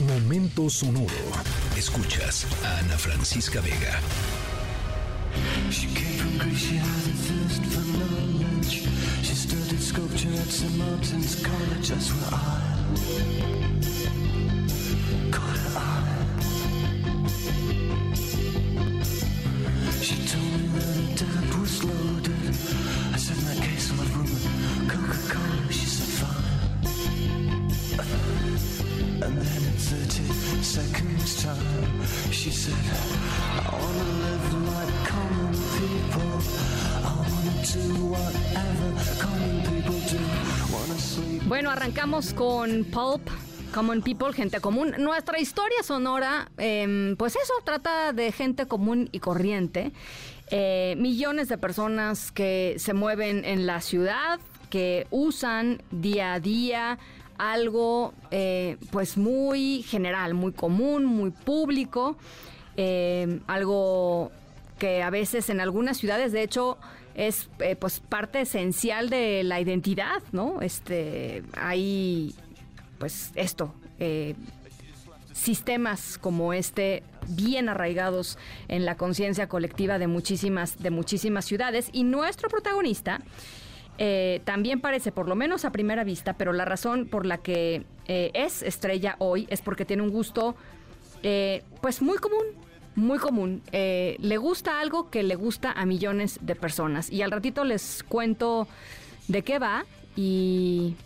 Momento sonoro. Escuchas a Ana Francisca Vega. She sculpture at 30 seconds time, she said, I live like common people. I wanna do whatever common people do. Wanna sleep. Bueno, arrancamos con Pulp. Common People, gente común. Nuestra historia sonora, eh, pues eso, trata de gente común y corriente. Eh, millones de personas que se mueven en la ciudad, que usan día a día algo eh, pues muy general, muy común, muy público, eh, algo que a veces en algunas ciudades de hecho es eh, pues parte esencial de la identidad, ¿no? Este hay pues esto, sistemas como este bien arraigados en la conciencia colectiva de muchísimas, de muchísimas ciudades. Y nuestro protagonista eh, también parece, por lo menos a primera vista, pero la razón por la que eh, es estrella hoy es porque tiene un gusto, eh, pues muy común, muy común. le gusta algo que le gusta a millones de personas. Y al ratito les cuento de qué va. Y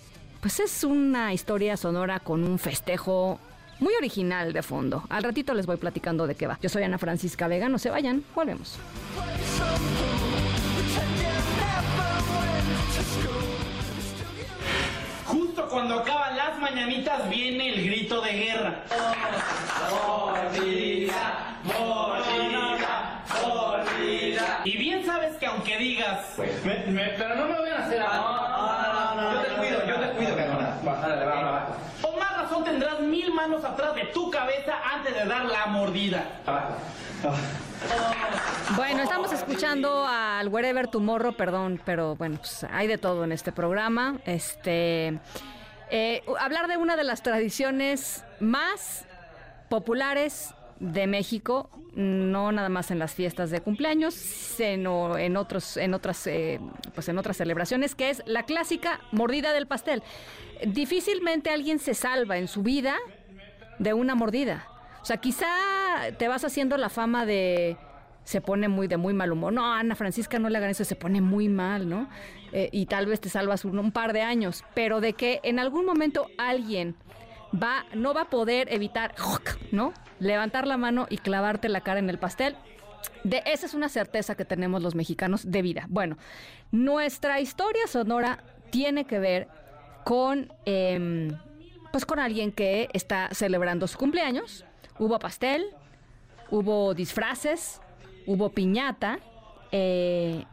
pues es una historia sonora con un festejo muy original de fondo. Al ratito les voy platicando de qué va. Yo soy Ana Francisca Vega, no se vayan, volvemos. Mañanitas viene el grito de guerra. Y bien sabes que aunque digas, pero no me voy a hacer a... Yo te cuido, yo te cuido, Con más razón tendrás mil manos atrás de tu cabeza antes de dar la mordida. Bueno, estamos escuchando al Wherever Tomorrow, perdón, pero bueno, pues hay de todo en este programa. Este, eh, hablar de una de las tradiciones más populares de México, no nada más en las fiestas de cumpleaños, sino en otros, en otras, eh, pues en otras celebraciones, que es la clásica mordida del pastel. Difícilmente alguien se salva en su vida de una mordida. O sea, quizá te vas haciendo la fama de se pone muy de muy mal humor. No, Ana Francisca, no le hagan eso, se pone muy mal, ¿no? Eh, y tal vez te salvas un, par de años, pero de que en algún momento alguien va, no va a poder evitar, ¿no? Levantar la mano y clavarte la cara en el pastel. De, esa es una certeza que tenemos los mexicanos de vida. Bueno, nuestra historia sonora tiene que ver con, em, pues con alguien que está celebrando su cumpleaños. Hubo pastel, hubo disfraces, hubo piñata. Eh,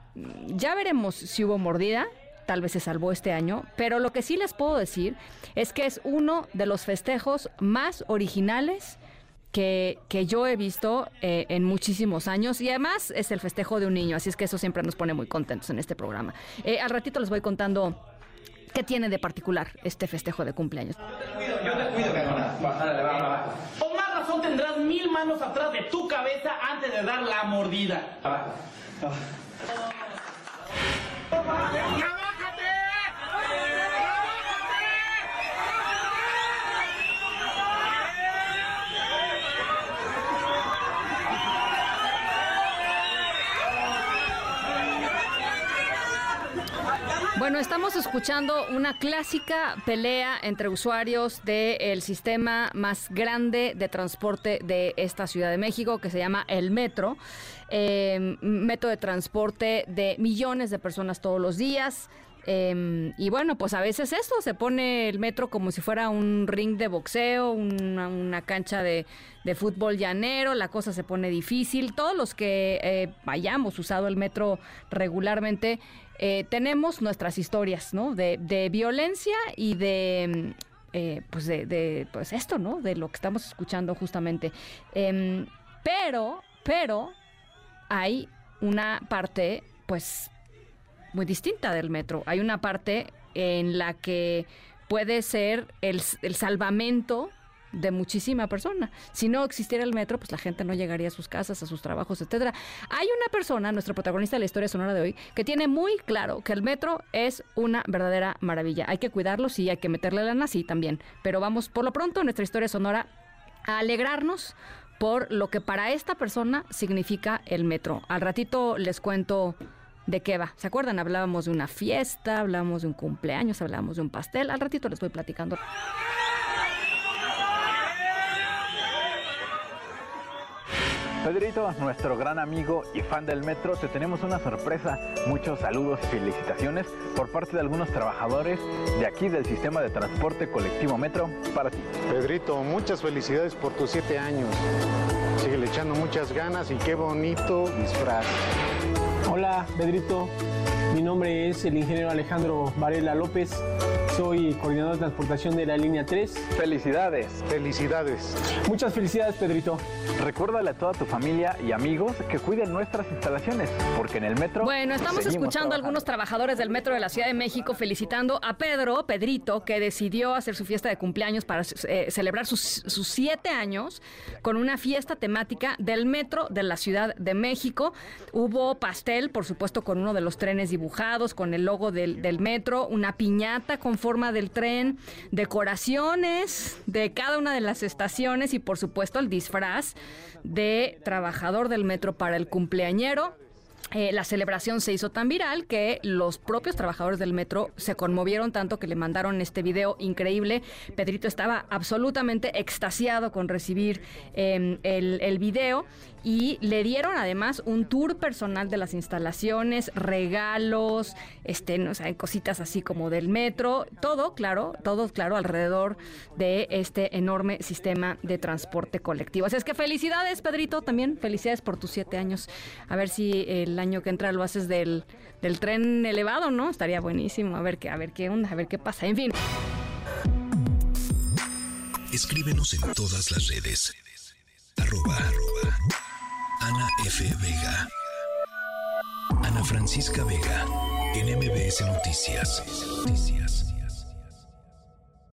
ya veremos si hubo mordida. Tal vez se salvó este año, pero lo que sí les puedo decir es que es uno de los festejos más originales que, yo he visto eh, en muchísimos años y además es el festejo de un niño, así es que eso siempre nos pone muy contentos en este programa. Eh, al ratito les voy contando qué tiene de particular este festejo de cumpleaños. Yo te cuido, yo te cuido, razón tendrás mil manos atrás de tu cabeza antes de dar la mordida. Ah, ah. Bueno, estamos escuchando una clásica pelea entre usuarios del sistema más grande de transporte de esta Ciudad de México, que se llama el Metro. Eh, método de transporte de millones de personas todos los días. Em, y bueno, pues a veces esto, se pone el metro como si fuera un ring de boxeo, una, cancha de, fútbol llanero, la cosa se pone difícil. Todos los que eh, hayamos usado el metro regularmente, eh, tenemos nuestras historias, ¿no? De, violencia y de... Eh, pues de, pues esto, ¿no? De lo que estamos escuchando justamente. Em, pero, pero hay una parte, pues muy distinta del metro. Hay una parte en la que puede ser el, salvamento de muchísima persona. Si no existiera el metro, pues la gente no llegaría a sus casas, a sus trabajos, etcétera. Hay una persona, nuestro protagonista de la historia sonora de hoy, que tiene muy claro que el metro es una verdadera maravilla. Hay que cuidarlo, sí, hay que meterle lana, sí, también. Pero vamos, por lo pronto, nuestra historia sonora a alegrarnos por lo que para esta persona significa el metro. Al ratito les cuento de qué va. ¿Se acuerdan? Hablábamos de una fiesta, hablábamos de un cumpleaños, hablábamos de un pastel. Al ratito les voy platicando. Pedrito, nuestro gran amigo y fan del metro, te tenemos una sorpresa. Muchos saludos y felicitaciones por parte de algunos trabajadores de aquí del sistema de transporte colectivo metro para ti. Pedrito, muchas felicidades por tus siete años. Sigue echando muchas ganas y qué bonito disfraz. Hola, Pedrito. Mi nombre es el ingeniero Alejandro Varela López. Soy coordinador de transportación de la línea 3. Felicidades. Felicidades. Muchas felicidades, Pedrito. Recuérdale a toda tu familia y amigos que cuiden nuestras instalaciones, porque en el metro. Bueno, estamos escuchando a algunos trabajadores del metro de la Ciudad de México felicitando a Pedro, Pedrito, que decidió hacer su fiesta de cumpleaños para eh, celebrar sus, sus siete años con una fiesta temática del metro de la Ciudad de México. Hubo pastel, por supuesto, con uno de los trenes dibujados, con el logo del, del metro, una piñata con forma del tren, decoraciones de cada una de las estaciones y, por supuesto, el disfraz de trabajador del metro para el cumpleañero. Eh, la celebración se hizo tan viral que los propios trabajadores del metro se conmovieron tanto que le mandaron este video increíble. Pedrito estaba absolutamente extasiado con recibir eh, el, video y le dieron además un tour personal de las instalaciones, regalos, este, no sé, cositas así como del metro, todo, claro, todo, claro, alrededor de este enorme sistema de transporte colectivo. Así es que felicidades, Pedrito, también felicidades por tus siete años. A ver si el año que entra lo haces del, del tren elevado, ¿no? Estaría buenísimo. A ver qué, a ver qué onda, a ver qué pasa. En fin. Escríbenos en todas las redes. Arroba, arroba Ana F. Vega. Ana Francisca Vega. En MBS Noticias. Noticias.